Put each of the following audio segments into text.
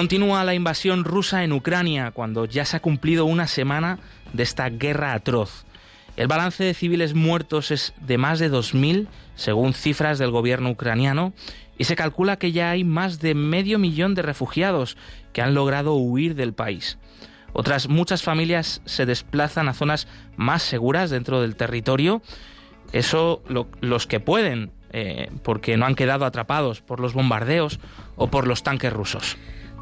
Continúa la invasión rusa en Ucrania cuando ya se ha cumplido una semana de esta guerra atroz. El balance de civiles muertos es de más de 2.000, según cifras del gobierno ucraniano, y se calcula que ya hay más de medio millón de refugiados que han logrado huir del país. Otras muchas familias se desplazan a zonas más seguras dentro del territorio, eso los que pueden, eh, porque no han quedado atrapados por los bombardeos o por los tanques rusos.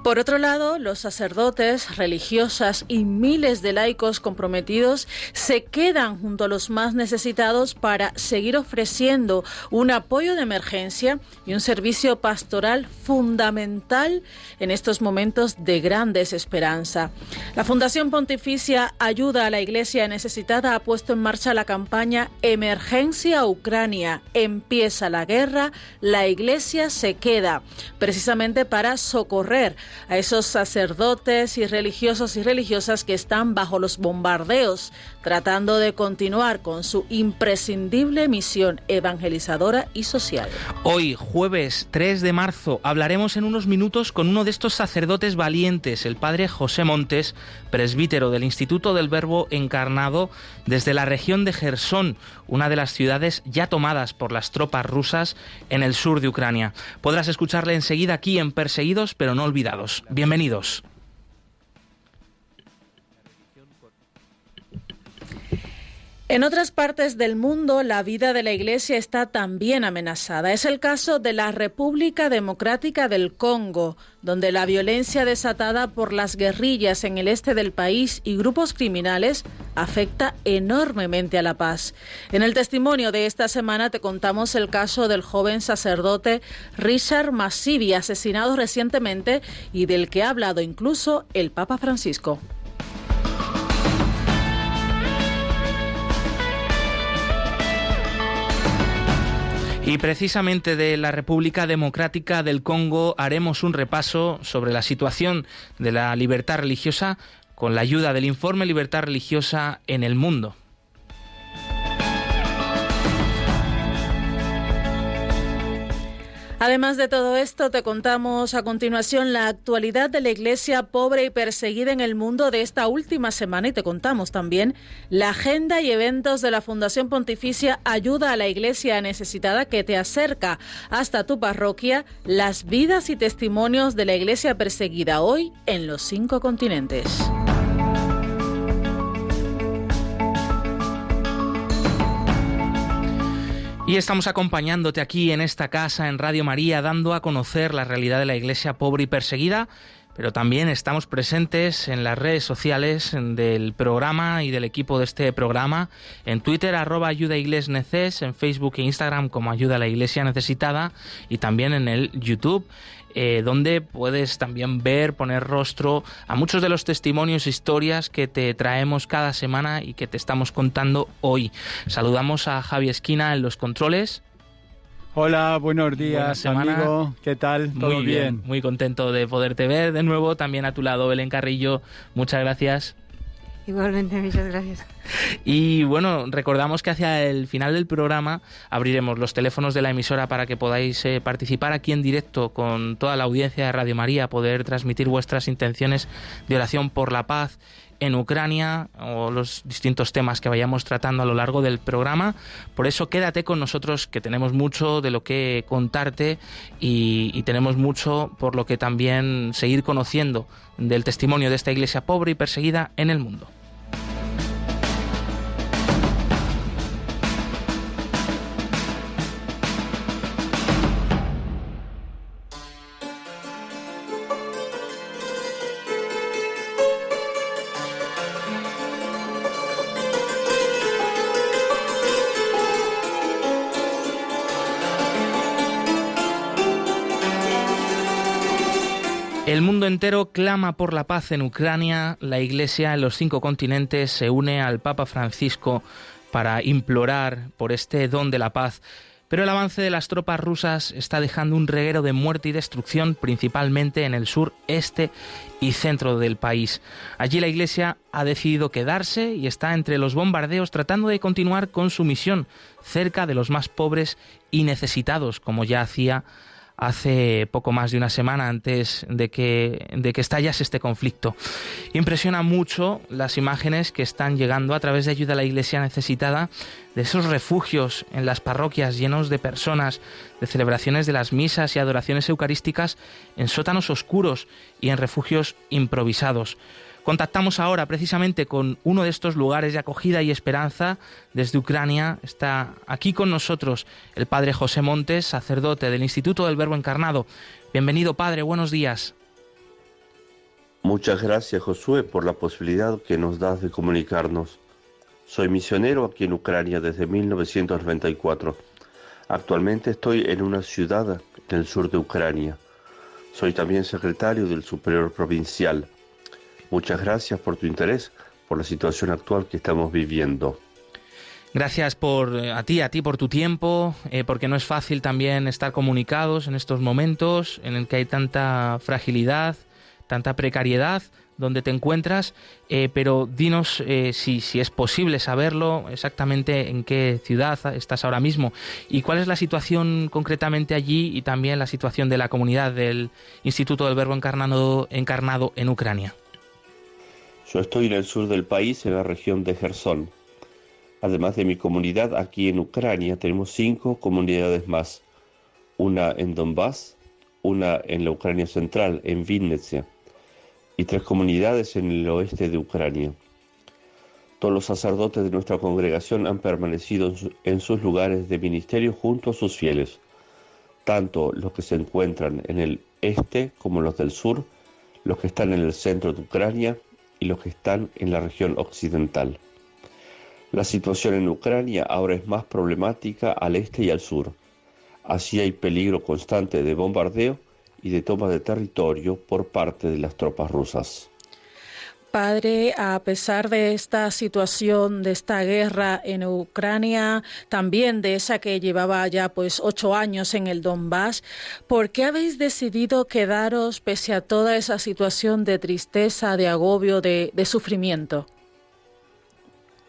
Por otro lado, los sacerdotes, religiosas y miles de laicos comprometidos se quedan junto a los más necesitados para seguir ofreciendo un apoyo de emergencia y un servicio pastoral fundamental en estos momentos de gran desesperanza. La Fundación Pontificia Ayuda a la Iglesia Necesitada ha puesto en marcha la campaña Emergencia Ucrania. Empieza la guerra, la Iglesia se queda, precisamente para socorrer a esos sacerdotes y religiosos y religiosas que están bajo los bombardeos, tratando de continuar con su imprescindible misión evangelizadora y social. Hoy, jueves 3 de marzo, hablaremos en unos minutos con uno de estos sacerdotes valientes, el padre José Montes, presbítero del Instituto del Verbo Encarnado desde la región de Gersón, una de las ciudades ya tomadas por las tropas rusas en el sur de Ucrania. Podrás escucharle enseguida aquí en Perseguidos pero no olvidados. Bienvenidos. En otras partes del mundo, la vida de la Iglesia está también amenazada. Es el caso de la República Democrática del Congo, donde la violencia desatada por las guerrillas en el este del país y grupos criminales afecta enormemente a la paz. En el testimonio de esta semana te contamos el caso del joven sacerdote Richard Massivi, asesinado recientemente y del que ha hablado incluso el Papa Francisco. Y precisamente de la República Democrática del Congo haremos un repaso sobre la situación de la libertad religiosa con la ayuda del informe Libertad Religiosa en el Mundo. Además de todo esto, te contamos a continuación la actualidad de la iglesia pobre y perseguida en el mundo de esta última semana y te contamos también la agenda y eventos de la Fundación Pontificia Ayuda a la Iglesia Necesitada que te acerca hasta tu parroquia las vidas y testimonios de la iglesia perseguida hoy en los cinco continentes. Y estamos acompañándote aquí en esta casa, en Radio María, dando a conocer la realidad de la iglesia pobre y perseguida, pero también estamos presentes en las redes sociales del programa y del equipo de este programa, en Twitter arroba ayuda neces, en Facebook e Instagram como ayuda a la iglesia necesitada y también en el YouTube. Eh, donde puedes también ver, poner rostro a muchos de los testimonios e historias que te traemos cada semana y que te estamos contando hoy. Saludamos a Javi Esquina en los controles. Hola, buenos días, amigo. ¿Qué tal? ¿Todo muy bien? Muy contento de poderte ver de nuevo. También a tu lado, Belén Carrillo. Muchas gracias. Igualmente, muchas gracias. Y bueno, recordamos que hacia el final del programa abriremos los teléfonos de la emisora para que podáis eh, participar aquí en directo con toda la audiencia de Radio María, poder transmitir vuestras intenciones de oración por la paz en Ucrania o los distintos temas que vayamos tratando a lo largo del programa. Por eso quédate con nosotros que tenemos mucho de lo que contarte y, y tenemos mucho por lo que también seguir conociendo del testimonio de esta iglesia pobre y perseguida en el mundo. Mundo entero clama por la paz en Ucrania. La Iglesia en los cinco continentes se une al Papa Francisco para implorar por este don de la paz. Pero el avance de las tropas rusas está dejando un reguero de muerte y destrucción, principalmente en el sur, este y centro del país. Allí la Iglesia ha decidido quedarse y está entre los bombardeos tratando de continuar con su misión cerca de los más pobres y necesitados, como ya hacía hace poco más de una semana antes de que, de que estallase este conflicto. Impresiona mucho las imágenes que están llegando a través de ayuda a la iglesia necesitada, de esos refugios en las parroquias llenos de personas, de celebraciones de las misas y adoraciones eucarísticas en sótanos oscuros y en refugios improvisados. Contactamos ahora precisamente con uno de estos lugares de acogida y esperanza desde Ucrania. Está aquí con nosotros el padre José Montes, sacerdote del Instituto del Verbo Encarnado. Bienvenido, padre, buenos días. Muchas gracias, Josué, por la posibilidad que nos das de comunicarnos. Soy misionero aquí en Ucrania desde 1994. Actualmente estoy en una ciudad del sur de Ucrania. Soy también secretario del Superior Provincial Muchas gracias por tu interés por la situación actual que estamos viviendo. Gracias por eh, a ti, a ti por tu tiempo, eh, porque no es fácil también estar comunicados en estos momentos en el que hay tanta fragilidad, tanta precariedad donde te encuentras, eh, pero dinos si, si es posible saberlo exactamente en qué ciudad estás ahora mismo y cuál es la situación concretamente allí y también la situación de la comunidad del Instituto del Verbo Encarnado, encarnado en Ucrania. Yo estoy en el sur del país, en la región de Gerson. Además de mi comunidad, aquí en Ucrania tenemos cinco comunidades más. Una en Donbass, una en la Ucrania central, en Vinnytsia, y tres comunidades en el oeste de Ucrania. Todos los sacerdotes de nuestra congregación han permanecido en sus lugares de ministerio junto a sus fieles, tanto los que se encuentran en el este como los del sur, los que están en el centro de Ucrania y los que están en la región occidental. La situación en Ucrania ahora es más problemática al este y al sur. Así hay peligro constante de bombardeo y de toma de territorio por parte de las tropas rusas. Padre, a pesar de esta situación, de esta guerra en Ucrania, también de esa que llevaba ya pues ocho años en el Donbass, ¿por qué habéis decidido quedaros pese a toda esa situación de tristeza, de agobio, de, de sufrimiento?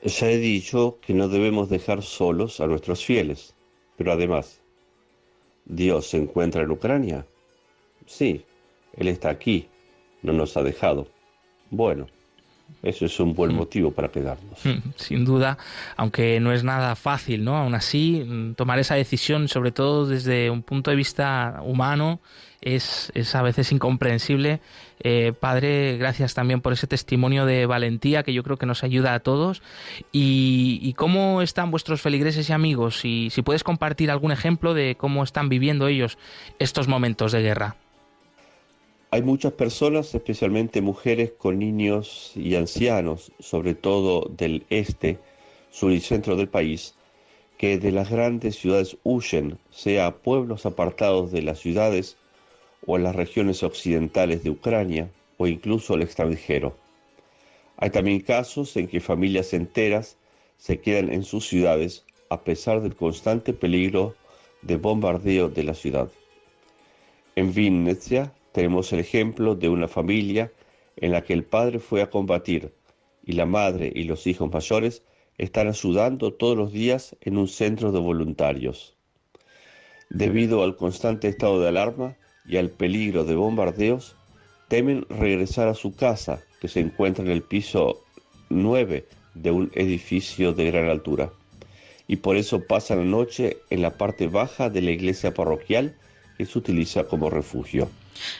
Ya he dicho que no debemos dejar solos a nuestros fieles, pero además, ¿Dios se encuentra en Ucrania? Sí, Él está aquí, no nos ha dejado. Bueno, eso es un buen mm. motivo para quedarnos. Mm, sin duda, aunque no es nada fácil, ¿no? Aún así, mm, tomar esa decisión, sobre todo desde un punto de vista humano, es, es a veces incomprensible. Eh, padre, gracias también por ese testimonio de valentía que yo creo que nos ayuda a todos. ¿Y, y cómo están vuestros feligreses y amigos? Y si puedes compartir algún ejemplo de cómo están viviendo ellos estos momentos de guerra. Hay muchas personas, especialmente mujeres con niños y ancianos, sobre todo del este, sur y centro del país, que de las grandes ciudades huyen, sea a pueblos apartados de las ciudades o en las regiones occidentales de Ucrania o incluso al extranjero. Hay también casos en que familias enteras se quedan en sus ciudades a pesar del constante peligro de bombardeo de la ciudad. En Vinnytsia, tenemos el ejemplo de una familia en la que el padre fue a combatir y la madre y los hijos mayores están ayudando todos los días en un centro de voluntarios. Debido al constante estado de alarma y al peligro de bombardeos, temen regresar a su casa, que se encuentra en el piso 9 de un edificio de gran altura. Y por eso pasan la noche en la parte baja de la iglesia parroquial que se utiliza como refugio.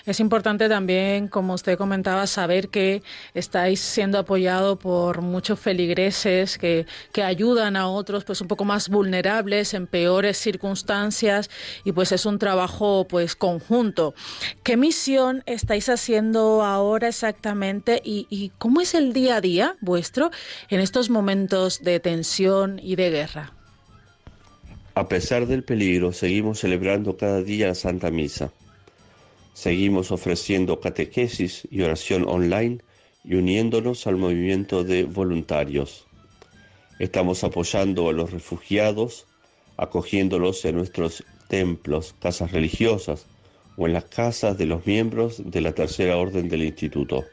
Es importante también, como usted comentaba, saber que estáis siendo apoyado por muchos feligreses que, que ayudan a otros pues un poco más vulnerables en peores circunstancias y pues es un trabajo pues conjunto. ¿Qué misión estáis haciendo ahora exactamente y, y cómo es el día a día vuestro en estos momentos de tensión y de guerra? A pesar del peligro, seguimos celebrando cada día la Santa Misa Seguimos ofreciendo catequesis y oración online y uniéndonos al movimiento de voluntarios. Estamos apoyando a los refugiados, acogiéndolos en nuestros templos, casas religiosas o en las casas de los miembros de la tercera orden del instituto.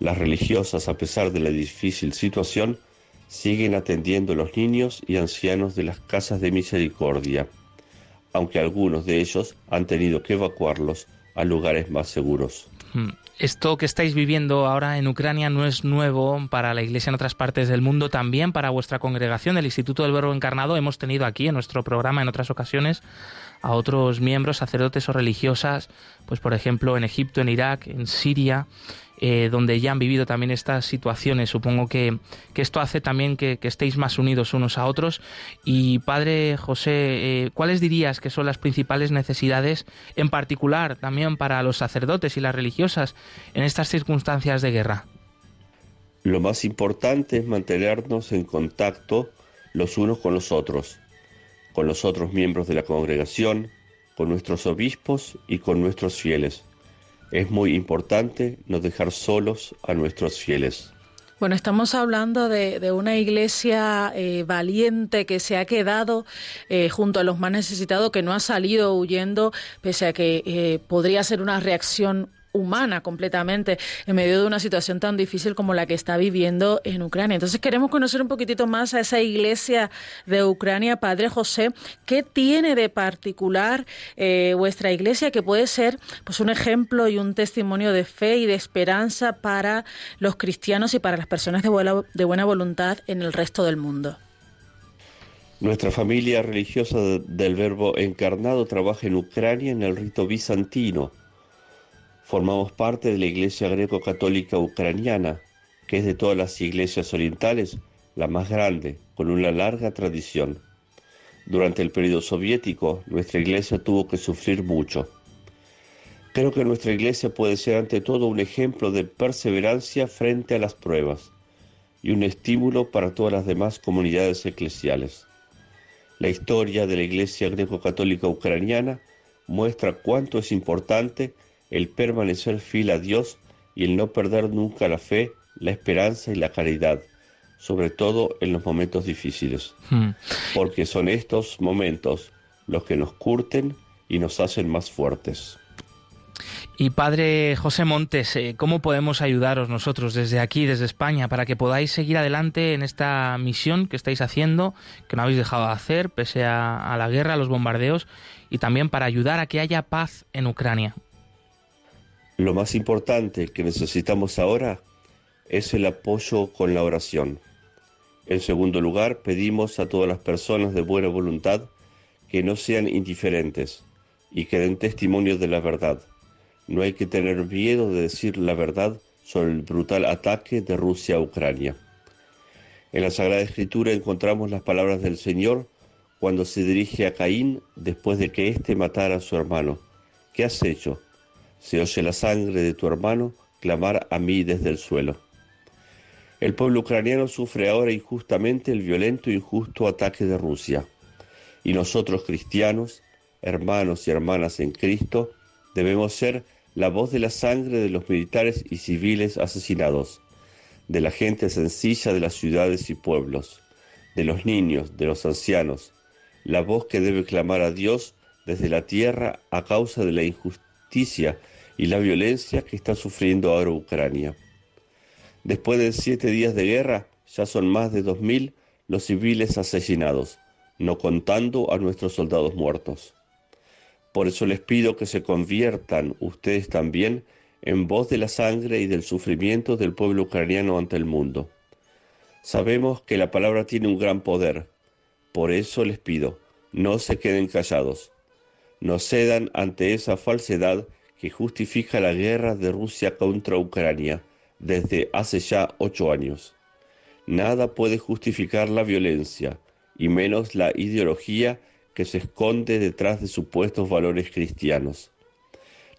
Las religiosas, a pesar de la difícil situación, siguen atendiendo a los niños y ancianos de las casas de misericordia, aunque algunos de ellos han tenido que evacuarlos a lugares más seguros. Hmm. Esto que estáis viviendo ahora en Ucrania no es nuevo para la Iglesia en otras partes del mundo, también para vuestra congregación del Instituto del Verbo Encarnado. Hemos tenido aquí en nuestro programa en otras ocasiones a otros miembros, sacerdotes o religiosas, pues por ejemplo en Egipto, en Irak, en Siria, eh, donde ya han vivido también estas situaciones. Supongo que, esto hace también que, estéis más unidos unos a otros. Y Padre José, eh, ¿cuáles dirías que son las principales necesidades, en particular también para los sacerdotes y las religiosas, en estas circunstancias de guerra? Lo más importante es mantenernos en contacto los unos con los otros, con los otros miembros de la congregación, con nuestros obispos y con nuestros fieles es muy importante no dejar solos a nuestros fieles. Bueno, estamos hablando de, una iglesia eh, valiente que se ha quedado eh, junto a los más necesitados, que no ha salido huyendo, pese a que eh, podría ser una reacción humana completamente en medio de una situación tan difícil como la que está viviendo en Ucrania. Entonces queremos conocer un poquitito más a esa iglesia de Ucrania, Padre José, ¿qué tiene de particular eh, vuestra iglesia que puede ser pues un ejemplo y un testimonio de fe y de esperanza para los cristianos y para las personas de buena, de buena voluntad en el resto del mundo? Nuestra familia religiosa del Verbo encarnado trabaja en Ucrania en el rito bizantino Formamos parte de la Iglesia Greco-Católica Ucraniana, que es de todas las iglesias orientales la más grande, con una larga tradición. Durante el periodo soviético, nuestra iglesia tuvo que sufrir mucho. Creo que nuestra iglesia puede ser ante todo un ejemplo de perseverancia frente a las pruebas y un estímulo para todas las demás comunidades eclesiales. La historia de la Iglesia Greco-Católica Ucraniana muestra cuánto es importante el permanecer fiel a Dios y el no perder nunca la fe, la esperanza y la caridad, sobre todo en los momentos difíciles, hmm. porque son estos momentos los que nos curten y nos hacen más fuertes. Y Padre José Montes, eh, ¿cómo podemos ayudaros nosotros desde aquí, desde España, para que podáis seguir adelante en esta misión que estáis haciendo, que no habéis dejado de hacer, pese a, a la guerra, a los bombardeos, y también para ayudar a que haya paz en Ucrania? Lo más importante que necesitamos ahora es el apoyo con la oración. En segundo lugar, pedimos a todas las personas de buena voluntad que no sean indiferentes y que den testimonio de la verdad. No hay que tener miedo de decir la verdad sobre el brutal ataque de Rusia a Ucrania. En la Sagrada Escritura encontramos las palabras del Señor cuando se dirige a Caín después de que éste matara a su hermano. ¿Qué has hecho? Se oye la sangre de tu hermano clamar a mí desde el suelo. El pueblo ucraniano sufre ahora injustamente el violento e injusto ataque de Rusia. Y nosotros cristianos, hermanos y hermanas en Cristo, debemos ser la voz de la sangre de los militares y civiles asesinados, de la gente sencilla de las ciudades y pueblos, de los niños, de los ancianos, la voz que debe clamar a Dios desde la tierra a causa de la injusticia y la violencia que está sufriendo ahora Ucrania. Después de siete días de guerra, ya son más de 2.000 los civiles asesinados, no contando a nuestros soldados muertos. Por eso les pido que se conviertan ustedes también en voz de la sangre y del sufrimiento del pueblo ucraniano ante el mundo. Sabemos que la palabra tiene un gran poder, por eso les pido, no se queden callados, no cedan ante esa falsedad justifica la guerra de Rusia contra Ucrania desde hace ya ocho años. Nada puede justificar la violencia, y menos la ideología que se esconde detrás de supuestos valores cristianos.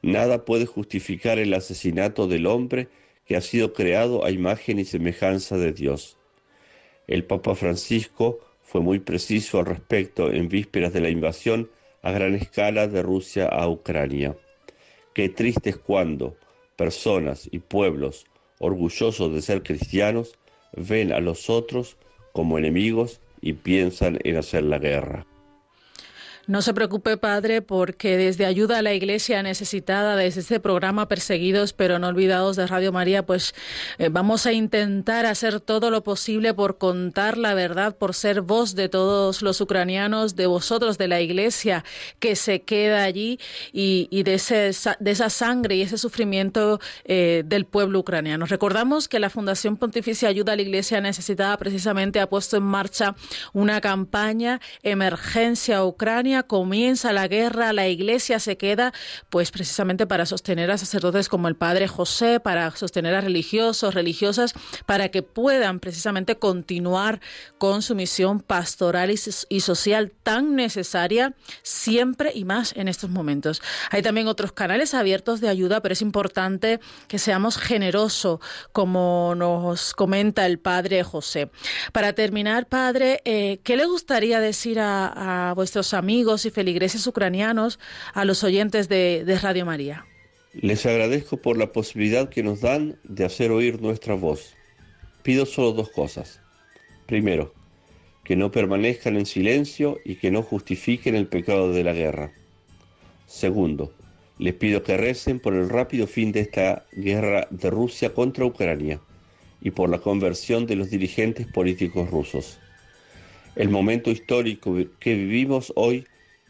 Nada puede justificar el asesinato del hombre que ha sido creado a imagen y semejanza de Dios. El Papa Francisco fue muy preciso al respecto en vísperas de la invasión a gran escala de Rusia a Ucrania Qué triste es cuando personas y pueblos orgullosos de ser cristianos ven a los otros como enemigos y piensan en hacer la guerra. No se preocupe, padre, porque desde Ayuda a la Iglesia Necesitada, desde este programa Perseguidos pero no olvidados de Radio María, pues eh, vamos a intentar hacer todo lo posible por contar la verdad, por ser voz de todos los ucranianos, de vosotros, de la Iglesia que se queda allí y, de, ese, de esa sangre y ese sufrimiento eh, del pueblo ucraniano. Recordamos que la Fundación Pontificia Ayuda a la Iglesia Necesitada precisamente ha puesto en marcha una campaña Emergencia Ucrania comienza la guerra, la iglesia se queda, pues precisamente para sostener a sacerdotes como el padre José, para sostener a religiosos, religiosas, para que puedan precisamente continuar con su misión pastoral y, social tan necesaria siempre y más en estos momentos. Hay también otros canales abiertos de ayuda, pero es importante que seamos generosos, como nos comenta el padre José. Para terminar, padre, eh, ¿qué le gustaría decir a vuestros amigos? Y feligreses ucranianos, a los oyentes de, de Radio María. Les agradezco por la posibilidad que nos dan de hacer oír nuestra voz. Pido solo dos cosas. Primero, que no permanezcan en silencio y que no justifiquen el pecado de la guerra. Segundo, les pido que recen por el rápido fin de esta guerra de Rusia contra Ucrania y por la conversión de los dirigentes políticos rusos. El momento histórico que vivimos hoy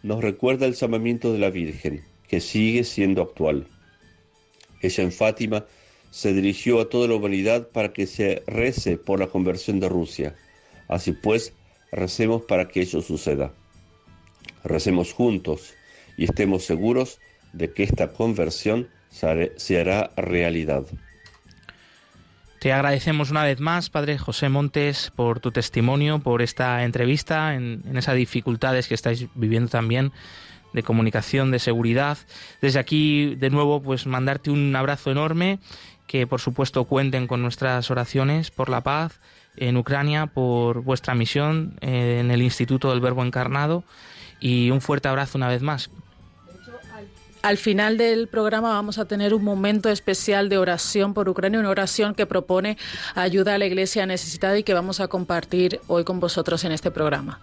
nos recuerda el llamamiento de la Virgen, que sigue siendo actual. Ella en Fátima se dirigió a toda la humanidad para que se rece por la conversión de Rusia. Así pues, recemos para que eso suceda. Recemos juntos y estemos seguros de que esta conversión se hará realidad. Te agradecemos una vez más, Padre José Montes, por tu testimonio, por esta entrevista, en, esas dificultades que estáis viviendo también de comunicación, de seguridad. Desde aquí, de nuevo, pues mandarte un abrazo enorme, que por supuesto cuenten con nuestras oraciones por la paz en Ucrania, por vuestra misión eh, en el Instituto del Verbo Encarnado y un fuerte abrazo una vez más. Al final del programa vamos a tener un momento especial de oración por Ucrania, una oración que propone ayuda a la iglesia necesitada y que vamos a compartir hoy con vosotros en este programa.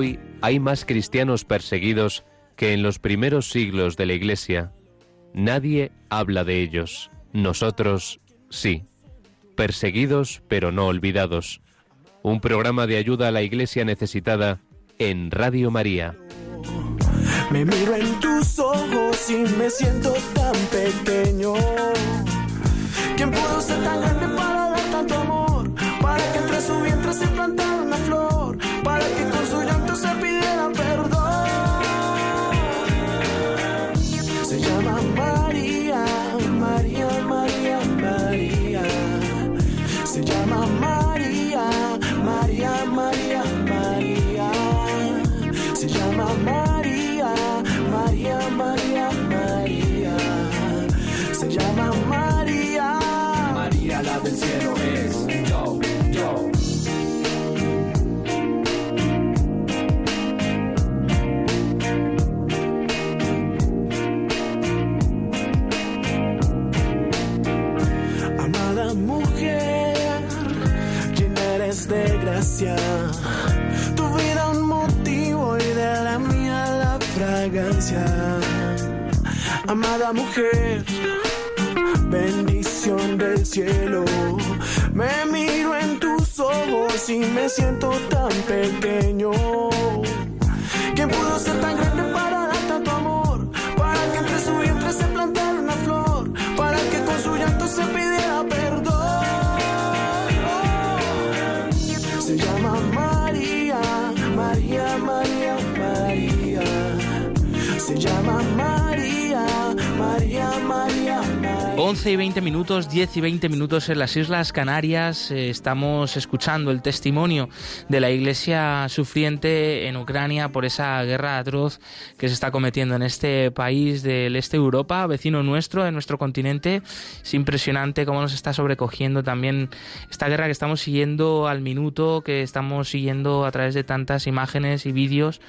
Hoy hay más cristianos perseguidos que en los primeros siglos de la Iglesia. Nadie habla de ellos. Nosotros sí. Perseguidos pero no olvidados. Un programa de ayuda a la Iglesia necesitada en Radio María. Me miro en tus ojos y me siento tan pequeño. ¿Quién pudo ser tan grande para Tu vida un motivo y de la mía la fragancia. Amada mujer, bendición del cielo. Me miro en tus ojos y me siento tan pequeño. 11 y 20 minutos, 10 y 20 minutos en las Islas Canarias. Eh, estamos escuchando el testimonio de la iglesia sufriente en Ucrania por esa guerra atroz que se está cometiendo en este país del este de Europa, vecino nuestro, de nuestro continente. Es impresionante cómo nos está sobrecogiendo también esta guerra que estamos siguiendo al minuto, que estamos siguiendo a través de tantas imágenes y vídeos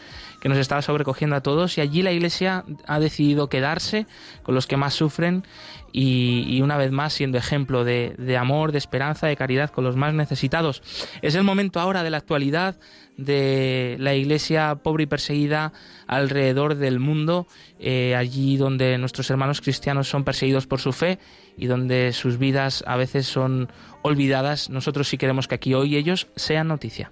que nos está sobrecogiendo a todos. Y allí la iglesia ha decidido quedarse con los que más sufren y, una vez más siendo ejemplo de, amor, de esperanza, de caridad con los más necesitados. Es el momento ahora de la actualidad de la iglesia pobre y perseguida alrededor del mundo, eh, allí donde nuestros hermanos cristianos son perseguidos por su fe y donde sus vidas a veces son olvidadas. Nosotros sí queremos que aquí hoy ellos sean noticia.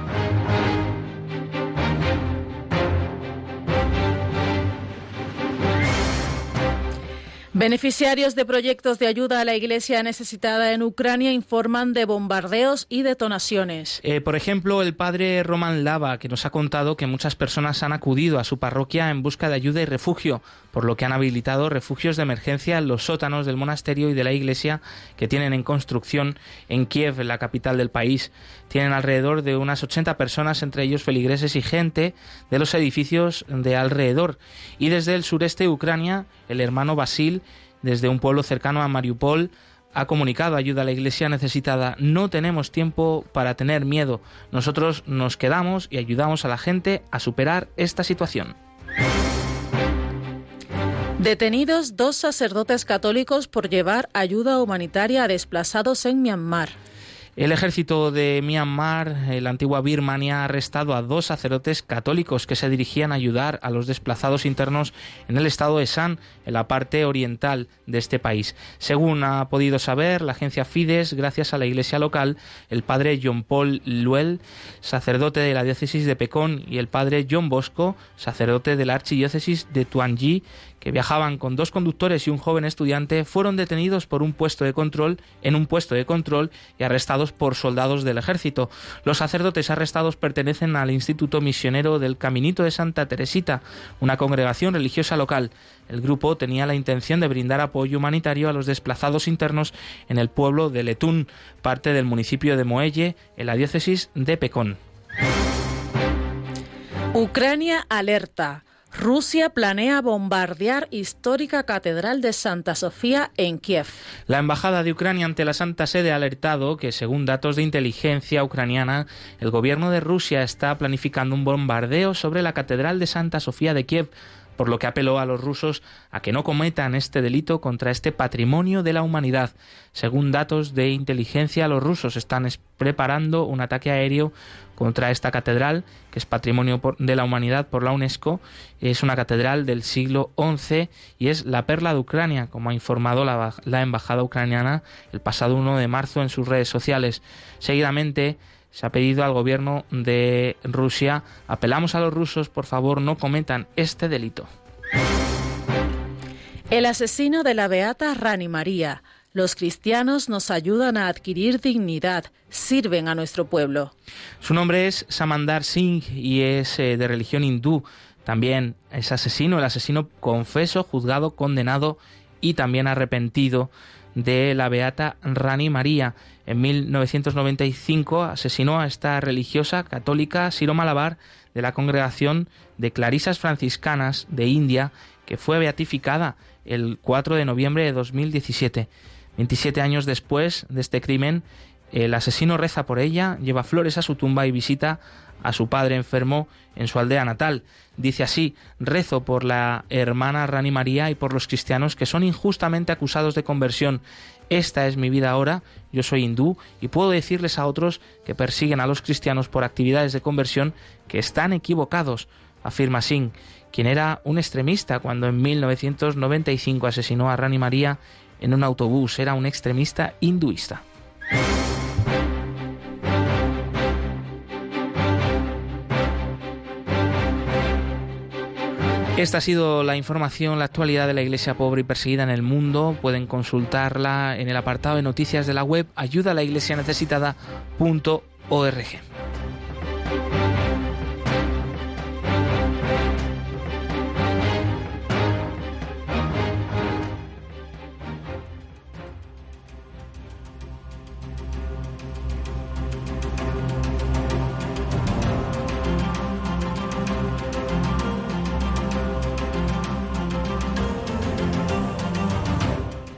Beneficiarios de proyectos de ayuda a la iglesia necesitada en Ucrania informan de bombardeos y detonaciones. Eh, por ejemplo, el padre Roman Lava, que nos ha contado que muchas personas han acudido a su parroquia en busca de ayuda y refugio, por lo que han habilitado refugios de emergencia en los sótanos del monasterio y de la iglesia que tienen en construcción en Kiev, la capital del país. Tienen alrededor de unas 80 personas, entre ellos feligreses y gente de los edificios de alrededor. Y desde el sureste de Ucrania, el hermano Basil, desde un pueblo cercano a Mariupol, ha comunicado ayuda a la iglesia necesitada. No tenemos tiempo para tener miedo. Nosotros nos quedamos y ayudamos a la gente a superar esta situación. Detenidos dos sacerdotes católicos por llevar ayuda humanitaria a desplazados en Myanmar. El ejército de Myanmar, la antigua Birmania, ha arrestado a dos sacerdotes católicos que se dirigían a ayudar a los desplazados internos en el estado de Shan, en la parte oriental de este país. Según ha podido saber la agencia Fides, gracias a la iglesia local, el padre John Paul Luel, sacerdote de la diócesis de Pekón, y el padre John Bosco, sacerdote de la archidiócesis de Tuanji, que viajaban con dos conductores y un joven estudiante, fueron detenidos por un puesto de control en un puesto de control y arrestados por soldados del ejército. Los sacerdotes arrestados pertenecen al Instituto Misionero del Caminito de Santa Teresita, una congregación religiosa local. El grupo tenía la intención de brindar apoyo humanitario a los desplazados internos en el pueblo de Letún, parte del municipio de Moelle, en la diócesis de Pecón. Ucrania alerta. Rusia planea bombardear histórica Catedral de Santa Sofía en Kiev. La Embajada de Ucrania ante la Santa Sede ha alertado que, según datos de inteligencia ucraniana, el gobierno de Rusia está planificando un bombardeo sobre la Catedral de Santa Sofía de Kiev por lo que apeló a los rusos a que no cometan este delito contra este patrimonio de la humanidad. Según datos de inteligencia, los rusos están preparando un ataque aéreo contra esta catedral, que es patrimonio de la humanidad por la UNESCO. Es una catedral del siglo XI y es la perla de Ucrania, como ha informado la, embajada ucraniana el pasado 1 de marzo en sus redes sociales. Seguidamente, se ha pedido al gobierno de Rusia, apelamos a los rusos, por favor, no cometan este delito. El asesino de la beata Rani María. Los cristianos nos ayudan a adquirir dignidad, sirven a nuestro pueblo. Su nombre es Samandar Singh y es eh, de religión hindú. También es asesino, el asesino confeso, juzgado, condenado y también arrepentido de la beata Rani María. En 1995 asesinó a esta religiosa católica Siro Malabar de la congregación de Clarisas Franciscanas de India, que fue beatificada el 4 de noviembre de 2017. 27 años después de este crimen, el asesino reza por ella, lleva flores a su tumba y visita a su padre enfermo en su aldea natal. Dice así, rezo por la hermana Rani María y por los cristianos que son injustamente acusados de conversión. Esta es mi vida ahora, yo soy hindú y puedo decirles a otros que persiguen a los cristianos por actividades de conversión que están equivocados, afirma Singh, quien era un extremista cuando en 1995 asesinó a Rani María en un autobús, era un extremista hinduista. Esta ha sido la información, la actualidad de la Iglesia pobre y perseguida en el mundo. Pueden consultarla en el apartado de noticias de la web ayuda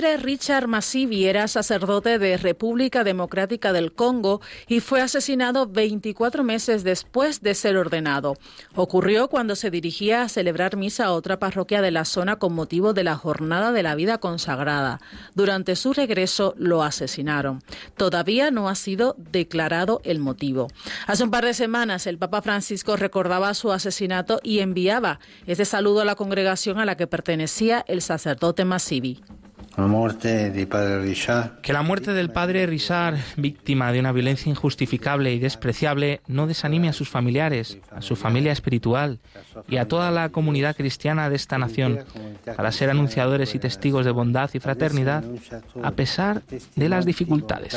Padre Richard Masivi era sacerdote de República Democrática del Congo y fue asesinado 24 meses después de ser ordenado. Ocurrió cuando se dirigía a celebrar misa a otra parroquia de la zona con motivo de la Jornada de la Vida Consagrada. Durante su regreso lo asesinaron. Todavía no ha sido declarado el motivo. Hace un par de semanas el Papa Francisco recordaba su asesinato y enviaba este saludo a la congregación a la que pertenecía el sacerdote Masivi. Que la muerte del padre Richard, víctima de una violencia injustificable y despreciable, no desanime a sus familiares, a su familia espiritual y a toda la comunidad cristiana de esta nación para ser anunciadores y testigos de bondad y fraternidad a pesar de las dificultades.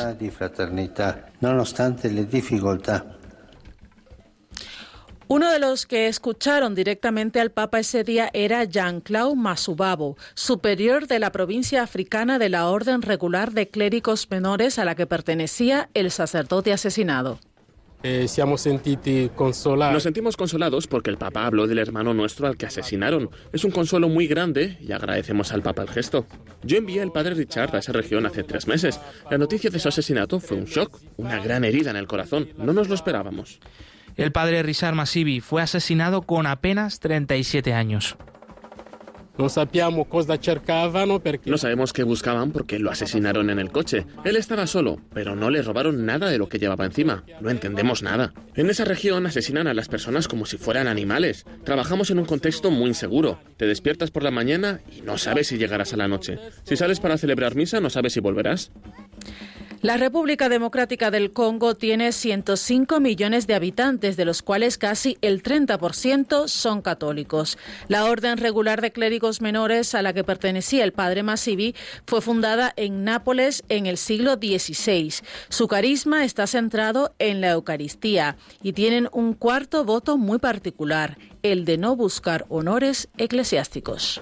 Uno de los que escucharon directamente al Papa ese día era Jean-Claude Masubabo, superior de la provincia africana de la Orden Regular de Clérigos Menores a la que pertenecía el sacerdote asesinado. Eh, Nos sentimos consolados porque el Papa habló del hermano nuestro al que asesinaron. Es un consuelo muy grande y agradecemos al Papa el gesto. Yo envié al padre Richard a esa región hace tres meses. La noticia de su asesinato fue un shock, una gran herida en el corazón. No nos lo esperábamos. El padre Richard Masivi fue asesinado con apenas 37 años. No sabemos qué buscaban porque lo asesinaron en el coche. Él estaba solo, pero no le robaron nada de lo que llevaba encima. No entendemos nada. En esa región asesinan a las personas como si fueran animales. Trabajamos en un contexto muy inseguro. Te despiertas por la mañana y no sabes si llegarás a la noche. Si sales para celebrar misa, no sabes si volverás. La República Democrática del Congo tiene 105 millones de habitantes, de los cuales casi el 30% son católicos. La Orden Regular de Clérigos Menores, a la que pertenecía el padre Masivi, fue fundada en Nápoles en el siglo XVI. Su carisma está centrado en la Eucaristía y tienen un cuarto voto muy particular, el de no buscar honores eclesiásticos.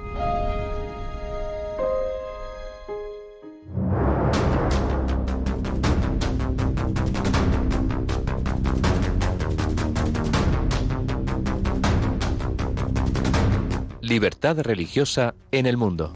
Libertad religiosa en el mundo.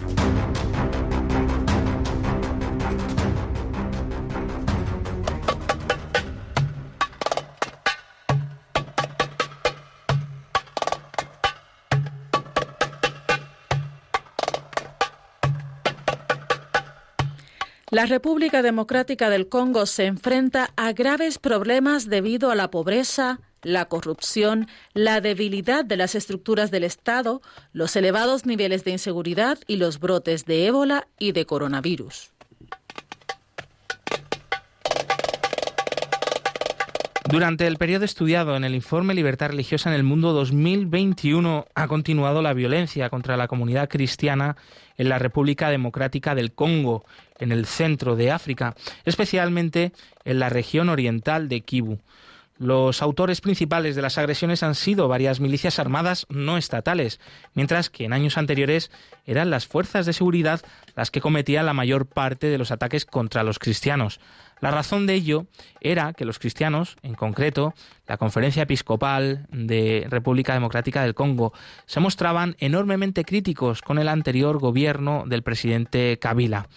La República Democrática del Congo se enfrenta a graves problemas debido a la pobreza, la corrupción, la debilidad de las estructuras del Estado, los elevados niveles de inseguridad y los brotes de ébola y de coronavirus. Durante el periodo estudiado en el informe Libertad Religiosa en el Mundo 2021 ha continuado la violencia contra la comunidad cristiana en la República Democrática del Congo, en el centro de África, especialmente en la región oriental de Kivu. Los autores principales de las agresiones han sido varias milicias armadas no estatales, mientras que en años anteriores eran las fuerzas de seguridad las que cometían la mayor parte de los ataques contra los cristianos. La razón de ello era que los cristianos, en concreto la Conferencia Episcopal de República Democrática del Congo, se mostraban enormemente críticos con el anterior gobierno del presidente Kabila.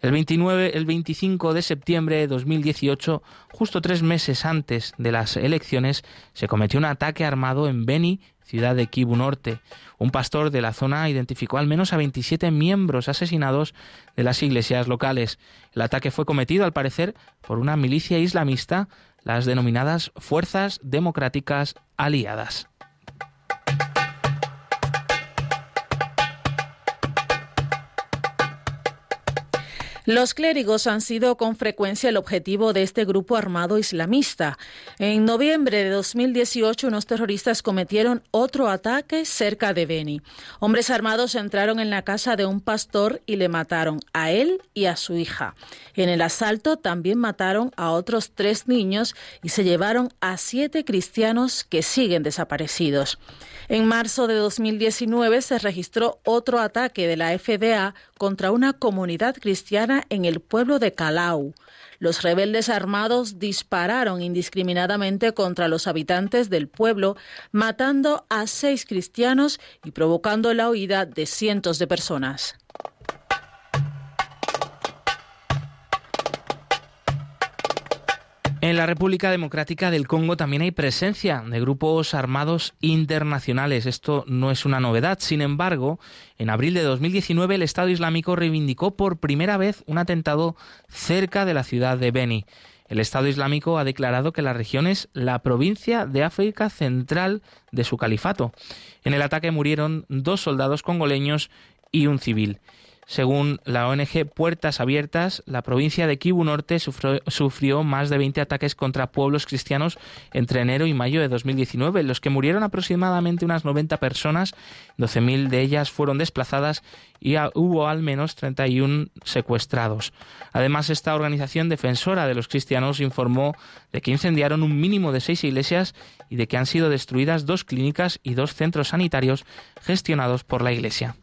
El 29, el 25 de septiembre de 2018, justo tres meses antes de las elecciones, se cometió un ataque armado en Beni, ciudad de Kivu Norte. Un pastor de la zona identificó al menos a 27 miembros asesinados de las iglesias locales. El ataque fue cometido, al parecer, por una milicia islamista, las denominadas Fuerzas Democráticas Aliadas. Los clérigos han sido con frecuencia el objetivo de este grupo armado islamista. En noviembre de 2018, unos terroristas cometieron otro ataque cerca de Beni. Hombres armados entraron en la casa de un pastor y le mataron a él y a su hija. En el asalto también mataron a otros tres niños y se llevaron a siete cristianos que siguen desaparecidos. En marzo de 2019 se registró otro ataque de la FDA contra una comunidad cristiana en el pueblo de Calau. Los rebeldes armados dispararon indiscriminadamente contra los habitantes del pueblo, matando a seis cristianos y provocando la huida de cientos de personas. En la República Democrática del Congo también hay presencia de grupos armados internacionales. Esto no es una novedad. Sin embargo, en abril de 2019 el Estado Islámico reivindicó por primera vez un atentado cerca de la ciudad de Beni. El Estado Islámico ha declarado que la región es la provincia de África Central de su califato. En el ataque murieron dos soldados congoleños y un civil. Según la ONG Puertas Abiertas, la provincia de Kivu Norte sufrió, más de 20 ataques contra pueblos cristianos entre enero y mayo de 2019, en los que murieron aproximadamente unas 90 personas, 12.000 de ellas fueron desplazadas y hubo al menos 31 secuestrados. Además, esta organización defensora de los cristianos informó de que incendiaron un mínimo de seis iglesias y de que han sido destruidas dos clínicas y dos centros sanitarios gestionados por la Iglesia.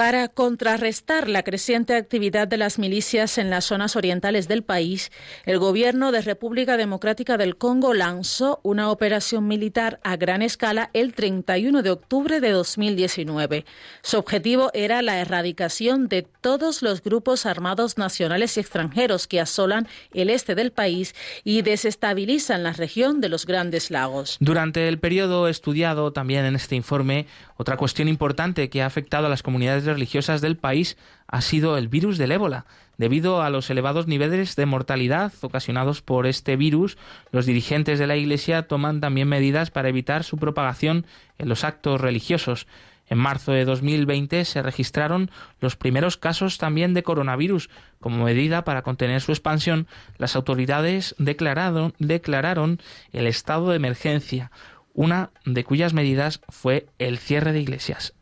Para contrarrestar la creciente actividad de las milicias en las zonas orientales del país, el gobierno de República Democrática del Congo lanzó una operación militar a gran escala el 31 de octubre de 2019. Su objetivo era la erradicación de todos los grupos armados nacionales y extranjeros que asolan el este del país y desestabilizan la región de los Grandes Lagos. Durante el periodo estudiado también en este informe, otra cuestión importante que ha afectado a las comunidades religiosas del país ha sido el virus del ébola. Debido a los elevados niveles de mortalidad ocasionados por este virus, los dirigentes de la Iglesia toman también medidas para evitar su propagación en los actos religiosos. En marzo de 2020 se registraron los primeros casos también de coronavirus. Como medida para contener su expansión, las autoridades declararon, declararon el estado de emergencia una de cuyas medidas fue el cierre de iglesias.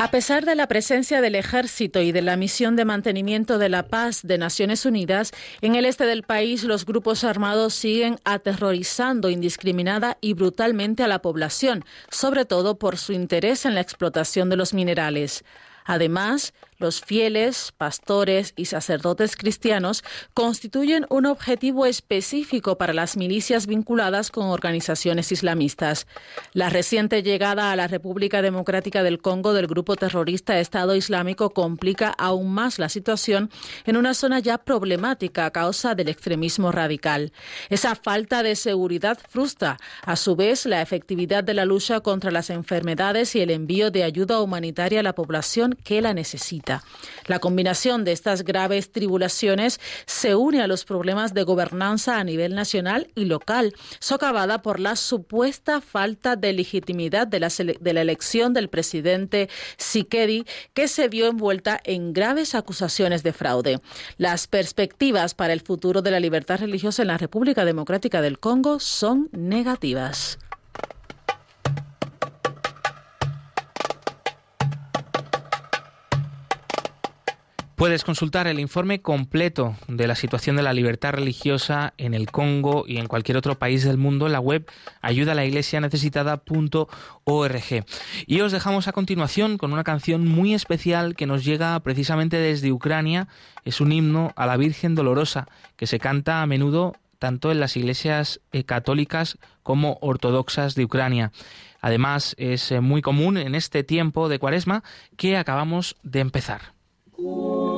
A pesar de la presencia del ejército y de la misión de mantenimiento de la paz de Naciones Unidas, en el este del país los grupos armados siguen aterrorizando indiscriminada y brutalmente a la población, sobre todo por su interés en la explotación de los minerales. Además, los fieles, pastores y sacerdotes cristianos constituyen un objetivo específico para las milicias vinculadas con organizaciones islamistas. La reciente llegada a la República Democrática del Congo del grupo terrorista Estado Islámico complica aún más la situación en una zona ya problemática a causa del extremismo radical. Esa falta de seguridad frustra, a su vez, la efectividad de la lucha contra las enfermedades y el envío de ayuda humanitaria a la población que la necesita. La combinación de estas graves tribulaciones se une a los problemas de gobernanza a nivel nacional y local, socavada por la supuesta falta de legitimidad de la, de la elección del presidente Sikedi, que se vio envuelta en graves acusaciones de fraude. Las perspectivas para el futuro de la libertad religiosa en la República Democrática del Congo son negativas. Puedes consultar el informe completo de la situación de la libertad religiosa en el Congo y en cualquier otro país del mundo en la web ayudalaiglesianecesitada.org. Y os dejamos a continuación con una canción muy especial que nos llega precisamente desde Ucrania. Es un himno a la Virgen Dolorosa que se canta a menudo tanto en las iglesias eh, católicas como ortodoxas de Ucrania. Además, es eh, muy común en este tiempo de cuaresma que acabamos de empezar. Ooh.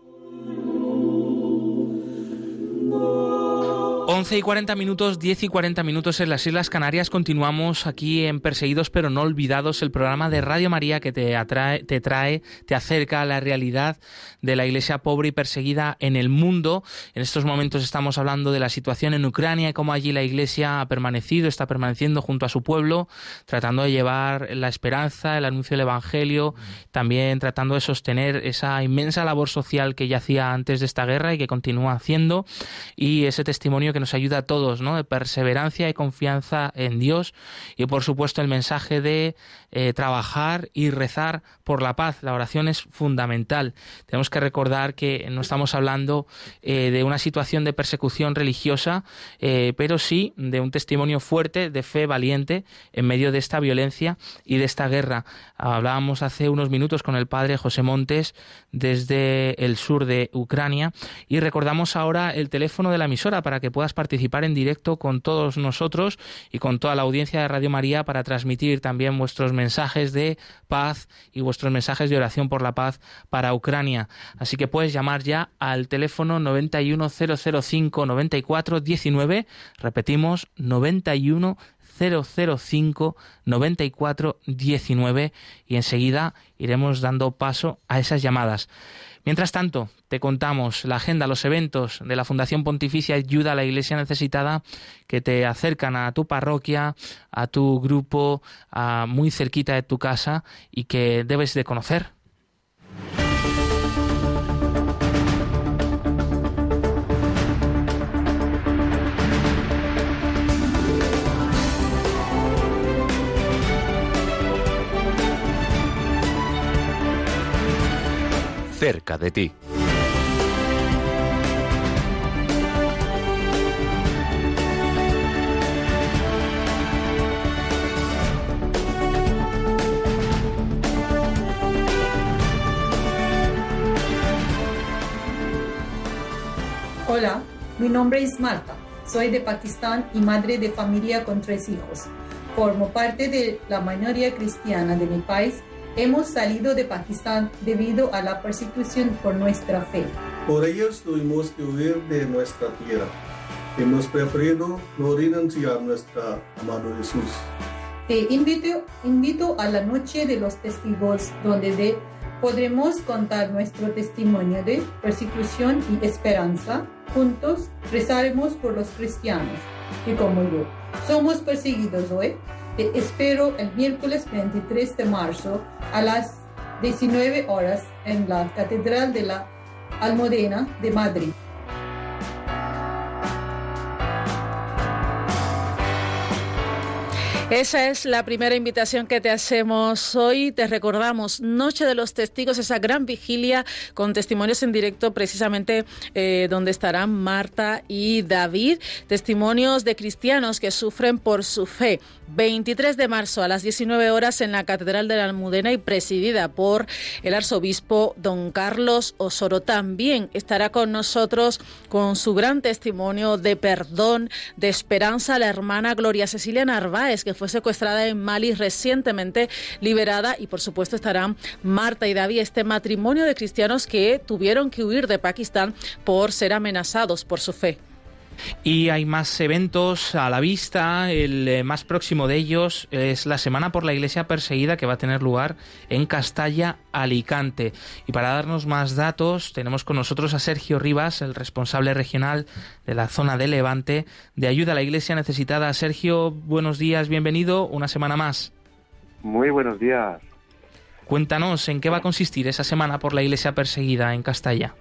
11 y 40 minutos, 10 y 40 minutos en las Islas Canarias. Continuamos aquí en Perseguidos pero no olvidados, el programa de Radio María que te, atrae, te trae, te acerca a la realidad de la iglesia pobre y perseguida en el mundo. En estos momentos estamos hablando de la situación en Ucrania y cómo allí la iglesia ha permanecido, está permaneciendo junto a su pueblo, tratando de llevar la esperanza, el anuncio del Evangelio, también tratando de sostener esa inmensa labor social que ya hacía antes de esta guerra y que continúa haciendo. Y ese testimonio que nos ayuda a todos, ¿no? De perseverancia y confianza en Dios y por supuesto el mensaje de eh, trabajar y rezar por la paz. La oración es fundamental. Tenemos que recordar que no estamos hablando eh, de una situación de persecución religiosa, eh, pero sí de un testimonio fuerte de fe valiente en medio de esta violencia y de esta guerra. Hablábamos hace unos minutos con el padre José Montes desde el sur de Ucrania y recordamos ahora el teléfono de la emisora para que puedas participar en directo con todos nosotros y con toda la audiencia de Radio María para transmitir también vuestros mensajes de paz y vuestros mensajes de oración por la paz para Ucrania. Así que puedes llamar ya al teléfono 91005 9419, repetimos 91 005 94 19 y enseguida iremos dando paso a esas llamadas. Mientras tanto, te contamos la agenda, los eventos de la Fundación Pontificia Ayuda a la Iglesia Necesitada que te acercan a tu parroquia, a tu grupo, a muy cerquita de tu casa y que debes de conocer. Cerca de ti. Hola, mi nombre es Marta. Soy de Pakistán y madre de familia con tres hijos. Formo parte de la mayoría cristiana de mi país Hemos salido de Pakistán debido a la persecución por nuestra fe. Por ellos tuvimos que huir de nuestra tierra. Hemos preferido no renunciar a nuestro amado Jesús. Te invito, invito a la noche de los testigos donde podremos contar nuestro testimonio de persecución y esperanza. Juntos rezaremos por los cristianos y como yo. Somos perseguidos hoy te espero el miércoles 23 de marzo a las 19 horas en la Catedral de la Almudena de Madrid. Esa es la primera invitación que te hacemos hoy. Te recordamos Noche de los Testigos, esa gran vigilia con testimonios en directo, precisamente eh, donde estarán Marta y David. Testimonios de cristianos que sufren por su fe. 23 de marzo a las 19 horas en la Catedral de la Almudena y presidida por el arzobispo don Carlos Osoro. También estará con nosotros con su gran testimonio de perdón, de esperanza, la hermana Gloria Cecilia Narváez, que fue secuestrada en Mali recientemente liberada y por supuesto estarán Marta y David, este matrimonio de cristianos que tuvieron que huir de Pakistán por ser amenazados por su fe. Y hay más eventos a la vista. El eh, más próximo de ellos es la Semana por la Iglesia Perseguida que va a tener lugar en Castalla, Alicante. Y para darnos más datos, tenemos con nosotros a Sergio Rivas, el responsable regional de la zona de Levante de Ayuda a la Iglesia Necesitada. Sergio, buenos días, bienvenido una semana más. Muy buenos días. Cuéntanos en qué va a consistir esa Semana por la Iglesia Perseguida en Castalla.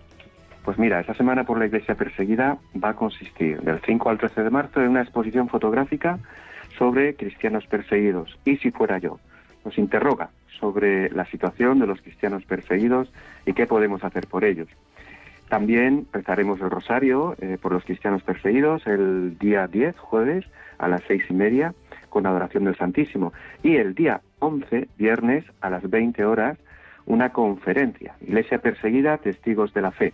Pues mira, esta semana por la Iglesia Perseguida va a consistir del 5 al 13 de marzo en una exposición fotográfica sobre cristianos perseguidos. Y si fuera yo, nos interroga sobre la situación de los cristianos perseguidos y qué podemos hacer por ellos. También rezaremos el rosario eh, por los cristianos perseguidos el día 10, jueves, a las seis y media, con adoración del Santísimo. Y el día 11, viernes, a las 20 horas, una conferencia, Iglesia Perseguida, Testigos de la Fe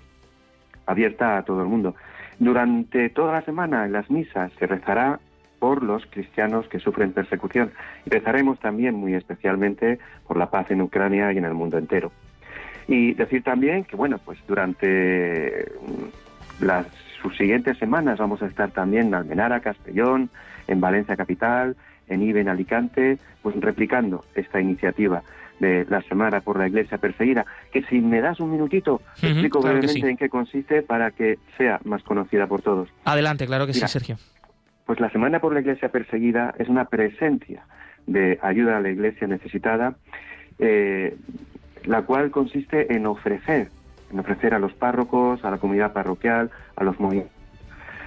abierta a todo el mundo. Durante toda la semana en las misas se rezará por los cristianos que sufren persecución y rezaremos también muy especialmente por la paz en Ucrania y en el mundo entero. Y decir también que, bueno, pues durante mm, las sus siguientes semanas vamos a estar también en Almenara, Castellón, en Valencia Capital, en IBE, en Alicante, pues replicando esta iniciativa de la Semana por la Iglesia Perseguida, que si me das un minutito, explico brevemente en qué consiste para que sea más conocida por todos. Adelante, claro que sí, Sergio. Pues la Semana por la Iglesia Perseguida es una presencia de ayuda a la Iglesia necesitada, eh, la cual consiste en ofrecer, en ofrecer a los párrocos, a la comunidad parroquial, a los movimientos,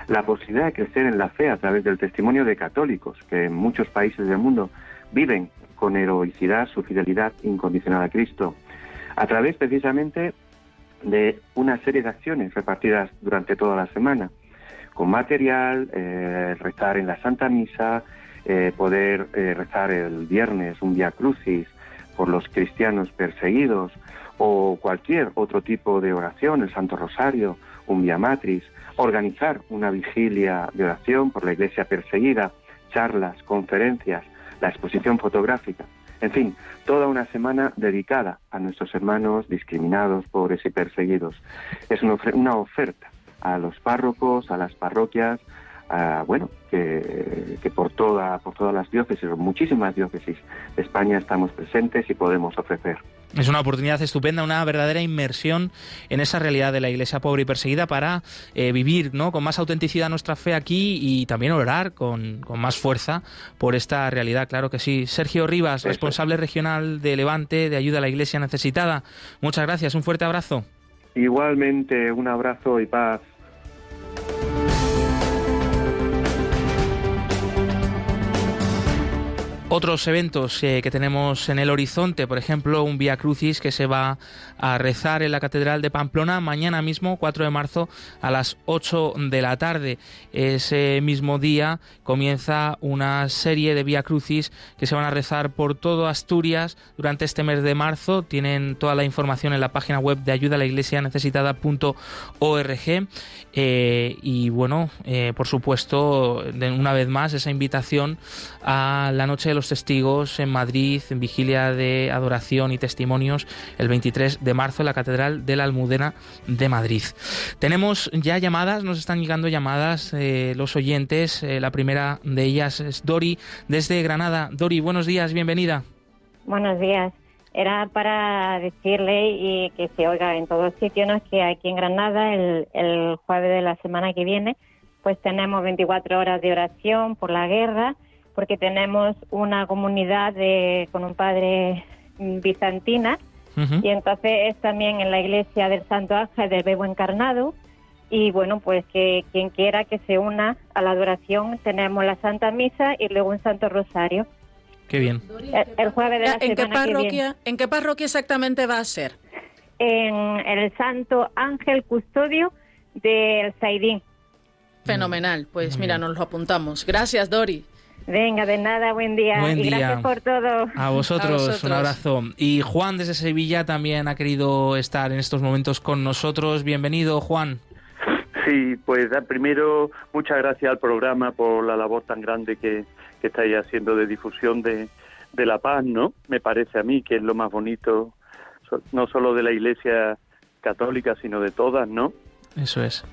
la posibilidad de crecer en la fe a través del testimonio de católicos que en muchos países del mundo viven con heroicidad su fidelidad incondicional a Cristo, a través precisamente de una serie de acciones repartidas durante toda la semana, con material, eh, rezar en la Santa Misa, eh, poder eh, rezar el viernes un Via Crucis por los cristianos perseguidos o cualquier otro tipo de oración, el Santo Rosario, un Via Matris, organizar una vigilia de oración por la iglesia perseguida, charlas, conferencias, la exposición fotográfica, en fin, toda una semana dedicada a nuestros hermanos discriminados, pobres y perseguidos. Es una oferta a los párrocos, a las parroquias, bueno, que, que, por, toda, por todas las diócesis, muchísimas diócesis de España estamos presentes y podemos ofrecer. Es una oportunidad estupenda, una verdadera inmersión en esa realidad de la Iglesia pobre y perseguida para eh, vivir ¿no? con más autenticidad nuestra fe aquí y también orar con, con, más fuerza por esta realidad, claro que sí. Sergio Rivas, responsable regional de Levante de Ayuda a la Iglesia Necesitada. Muchas gracias, un fuerte abrazo. Igualmente, un abrazo y paz. Otros eventos eh, que tenemos en el horizonte, por ejemplo, un Via Crucis que se va a rezar en la Catedral de Pamplona mañana mismo, 4 de marzo, a las 8 de la tarde. Ese mismo día comienza una serie de Via Crucis que se van a rezar por todo Asturias durante este mes de marzo. Tienen toda la información en la página web de ayuda a la iglesia necesitada.org. Eh, y bueno, eh, por supuesto, una vez más, esa invitación a la noche de los testigos en Madrid, en vigilia de adoración y testimonios, el 23 de marzo en la Catedral de la Almudena de Madrid. Tenemos ya llamadas, nos están llegando llamadas eh, los oyentes. Eh, la primera de ellas es Dori desde Granada. Dori, buenos días, bienvenida. Buenos días. Era para decirle y que se oiga en todos sitios que aquí en Granada el, el jueves de la semana que viene pues tenemos 24 horas de oración por la guerra porque tenemos una comunidad de, con un padre bizantina y entonces es también en la iglesia del Santo Ángel del Bebo Encarnado y bueno, pues que quien quiera que se una a la adoración tenemos la Santa Misa y luego un Santo Rosario. Qué bien. El, jueves de la ¿En qué parroquia, ¿En qué parroquia exactamente va a ser? En el Santo Ángel Custodio del Saidín. Fenomenal, pues mira, nos lo apuntamos. Gracias, Dori. Venga, de nada, buen día. Buen y gracias por todo. A vosotros, un abrazo. Y Juan desde Sevilla también ha querido estar en estos momentos con nosotros. Bienvenido, Juan. Sí, pues primero muchas gracias al programa por la labor tan grande que, que estáis haciendo de difusión de, de la paz, ¿no? Me parece a mí que es lo más bonito, no solo de la Iglesia católica, sino de todas, ¿no? Eso es.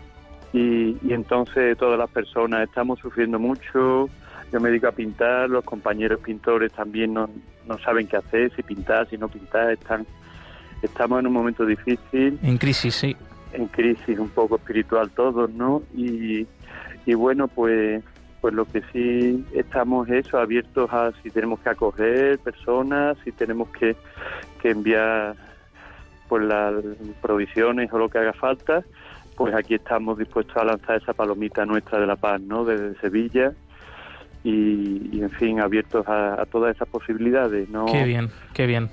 Y, y entonces todas las personas estamos sufriendo mucho, yo me dedico a pintar, los compañeros pintores también no, no saben qué hacer, si pintar, si no pintar, están, estamos en un momento difícil. En crisis, sí. En crisis un poco espiritual todos, ¿no? Y, y bueno, pues pues lo que sí estamos eso, abiertos a si tenemos que acoger personas, si tenemos que, que enviar pues las provisiones o lo que haga falta, pues aquí estamos dispuestos a lanzar esa palomita nuestra de la paz, ¿no? Desde Sevilla y, en fin, abiertos a, todas esas posibilidades. ¿no? Qué bien, qué bien.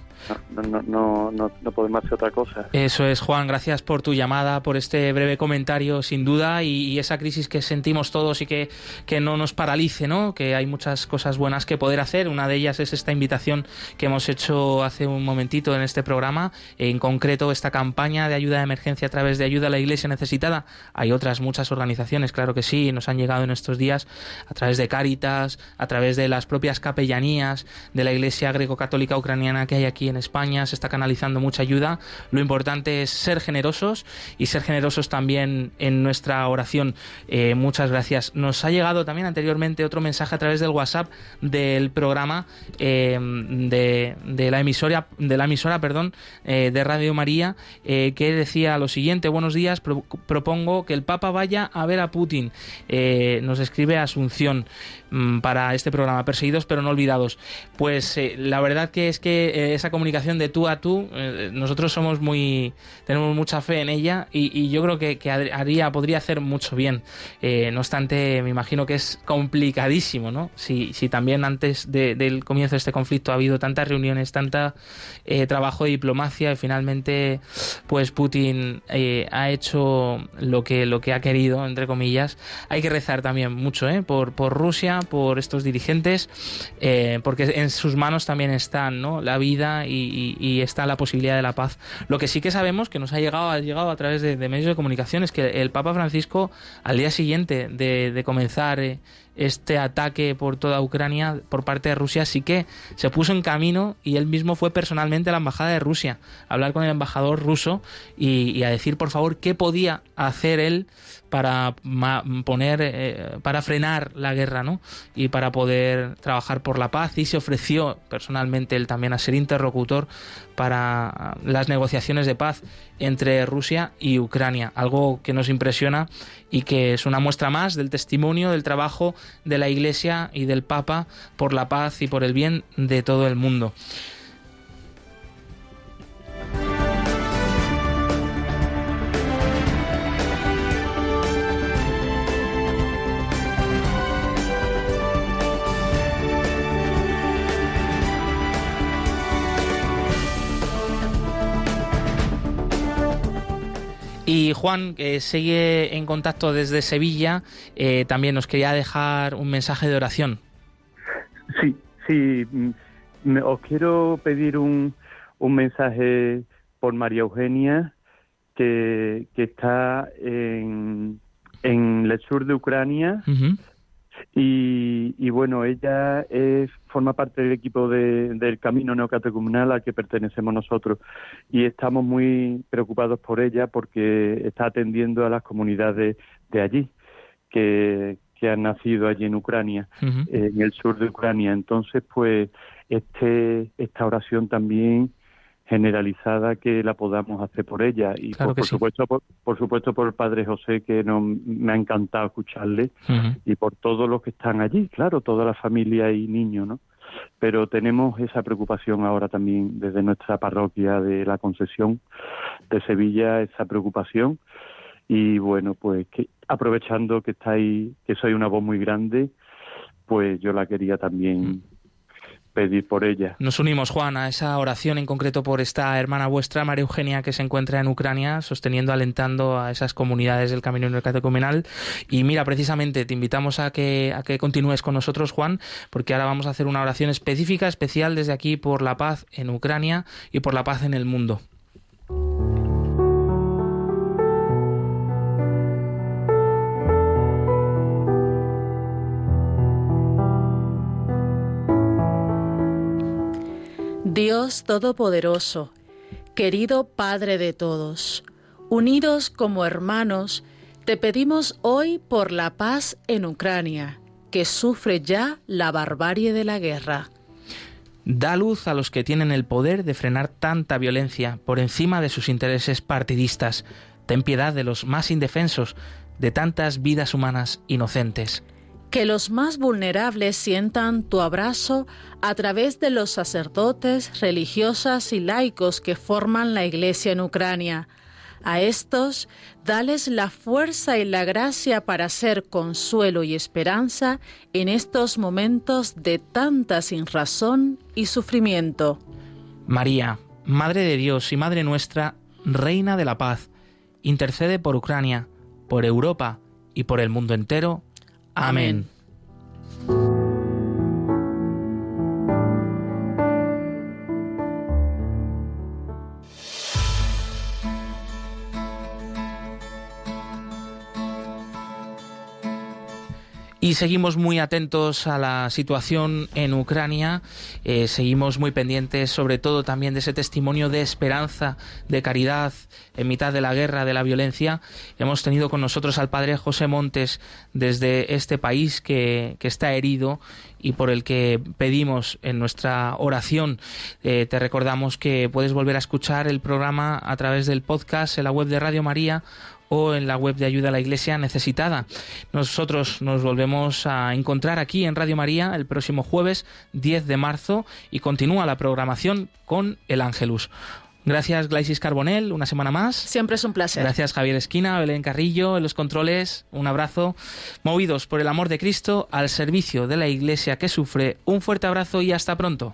No, no, no, no, podemos hacer otra cosa. Eso es, Juan, gracias por tu llamada, por este breve comentario, sin duda, y, esa crisis que sentimos todos y que, que, no nos paralice, ¿no? Que hay muchas cosas buenas que poder hacer. Una de ellas es esta invitación que hemos hecho hace un momentito en este programa, en concreto esta campaña de ayuda de emergencia a través de ayuda a la Iglesia necesitada. Hay otras muchas organizaciones, claro que sí, nos han llegado en estos días a través de Cáritas, a través de las propias capellanías de la Iglesia greco-católica ucraniana que hay aquí aquí en España se está canalizando mucha ayuda. Lo importante es ser generosos y ser generosos también en nuestra oración. Eh, muchas gracias. Nos ha llegado también anteriormente otro mensaje a través del WhatsApp del programa eh, de, la emisora, de la emisora perdón, eh, de Radio María que decía lo siguiente, buenos días, propongo que el Papa vaya a ver a Putin. nos escribe Asunción. Mm, para este programa, Perseguidos pero no olvidados. Pues la verdad que es que esa comunicación de tú a tú, eh, nosotros somos muy, tenemos mucha fe en ella y, yo creo que, haría, podría hacer mucho bien. no obstante, me imagino que es complicadísimo, ¿no? Si, si también antes del comienzo de este conflicto ha habido tantas reuniones, tanta trabajo de diplomacia y finalmente, pues Putin ha hecho lo que, lo que ha querido, entre comillas. Hay que rezar también mucho, ¿eh? Por, por Rusia, por estos dirigentes, eh, porque en sus manos también están ¿no? la vida y, está la posibilidad de la paz. Lo que sí que sabemos, que nos ha llegado, ha llegado a través de, medios de comunicación, es que el Papa Francisco, al día siguiente de, comenzar eh, este ataque por toda Ucrania por parte de Rusia, sí que se puso en camino y él mismo fue personalmente a la embajada de Rusia a hablar con el embajador ruso y a decir, por favor, qué podía hacer él para poner, eh, para frenar la guerra, ¿no? Y para poder trabajar por la paz y se ofreció personalmente él también a ser interlocutor para las negociaciones de paz entre Rusia y Ucrania, algo que nos impresiona y que es una muestra más del testimonio del trabajo de la Iglesia y del Papa por la paz y por el bien de todo el mundo. Y Juan, que sigue en contacto desde Sevilla, eh, también nos quería dejar un mensaje de oración. Sí, sí, mm, os quiero pedir un, un mensaje por María Eugenia, que, que está en, en el sur de Ucrania. Y, bueno, ella es, forma parte del equipo del Camino Neocatecumenal al que pertenecemos nosotros y estamos muy preocupados por ella porque está atendiendo a las comunidades de allí que, que han nacido allí en Ucrania, en el sur de Ucrania. Entonces, pues, este, esta oración también generalizada que la podamos hacer por ella. Y por, supuesto por, supuesto por el padre José que no, me ha encantado escucharle y por todos los que están allí claro toda la familia y niños no pero tenemos esa preocupación ahora también desde nuestra parroquia de la Concesión de Sevilla esa preocupación. Y bueno pues que aprovechando que estáis que soy una voz muy grande pues yo la quería también pedir por ella. Nos unimos, Juan, a esa oración en concreto por esta hermana vuestra, María Eugenia, que se encuentra en Ucrania, sosteniendo, alentando a esas comunidades del Camino Catecumenal. Y mira, precisamente te invitamos a que, a que continúes con nosotros, Juan, porque ahora vamos a hacer una oración específica, especial desde aquí por la paz en Ucrania y por la paz en el mundo. Dios Todopoderoso, querido Padre de todos, unidos como hermanos, te pedimos hoy por la paz en Ucrania, que sufre ya la barbarie de la guerra. Da luz a los que tienen el poder de frenar tanta violencia por encima de sus intereses partidistas. Ten piedad de los más indefensos, de tantas vidas humanas inocentes que los más vulnerables sientan tu abrazo a través de los sacerdotes, religiosas y laicos que forman la Iglesia en Ucrania. A estos, dales la fuerza y la gracia para ser consuelo y esperanza en estos momentos de tanta sinrazón y sufrimiento. María, Madre de Dios y Madre nuestra, Reina de la Paz, intercede por Ucrania, por Europa y por el mundo entero Amén. Y seguimos muy atentos a la situación en Ucrania, eh, seguimos muy pendientes sobre todo también de ese testimonio de esperanza, de caridad en mitad de la guerra, de la violencia. Hemos tenido con nosotros al padre José Montes desde este país que, está herido y por el que pedimos en nuestra oración. Eh, te recordamos que puedes volver a escuchar el programa a través del podcast en la web de Radio María o en la web de ayuda a la iglesia necesitada. Nosotros nos volvemos a encontrar aquí en Radio María el próximo jueves 10 de marzo y continúa la programación con el Ángelus. Gracias Glaisis Carbonel, una semana más. Siempre es un placer. Gracias Javier Esquina, Belén Carrillo en los controles, un abrazo. Movidos por el amor de Cristo al servicio de la Iglesia que sufre, un fuerte abrazo y hasta pronto.